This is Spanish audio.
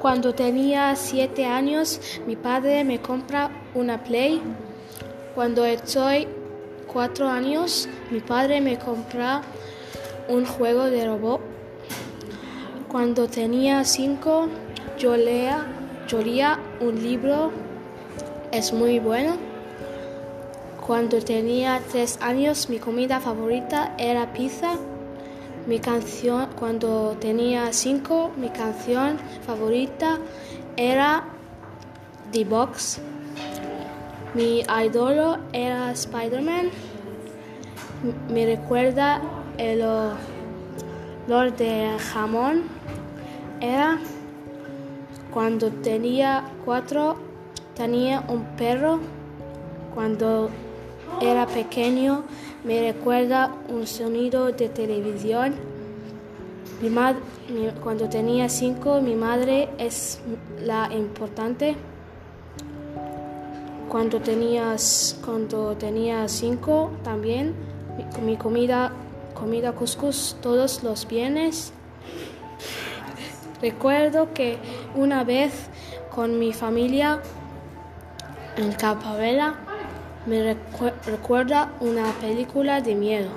Cuando tenía siete años, mi padre me compra una Play. Cuando estoy cuatro años, mi padre me compra un juego de robot. Cuando tenía cinco, yo leía, yo leía un libro. Es muy bueno. Cuando tenía tres años, mi comida favorita era pizza. Mi canción, cuando tenía cinco, mi canción favorita era The Box. Mi ídolo era Spider-Man. Me recuerda el olor de jamón. Era cuando tenía cuatro, tenía un perro. Cuando era pequeño, me recuerda un sonido de televisión. Mi cuando tenía cinco, mi madre es la importante. Cuando tenía, s- cuando tenía cinco también, mi, mi comida, comida couscous todos los viernes. Recuerdo que una vez con mi familia en Capavela me recu- recuerda una película de miedo.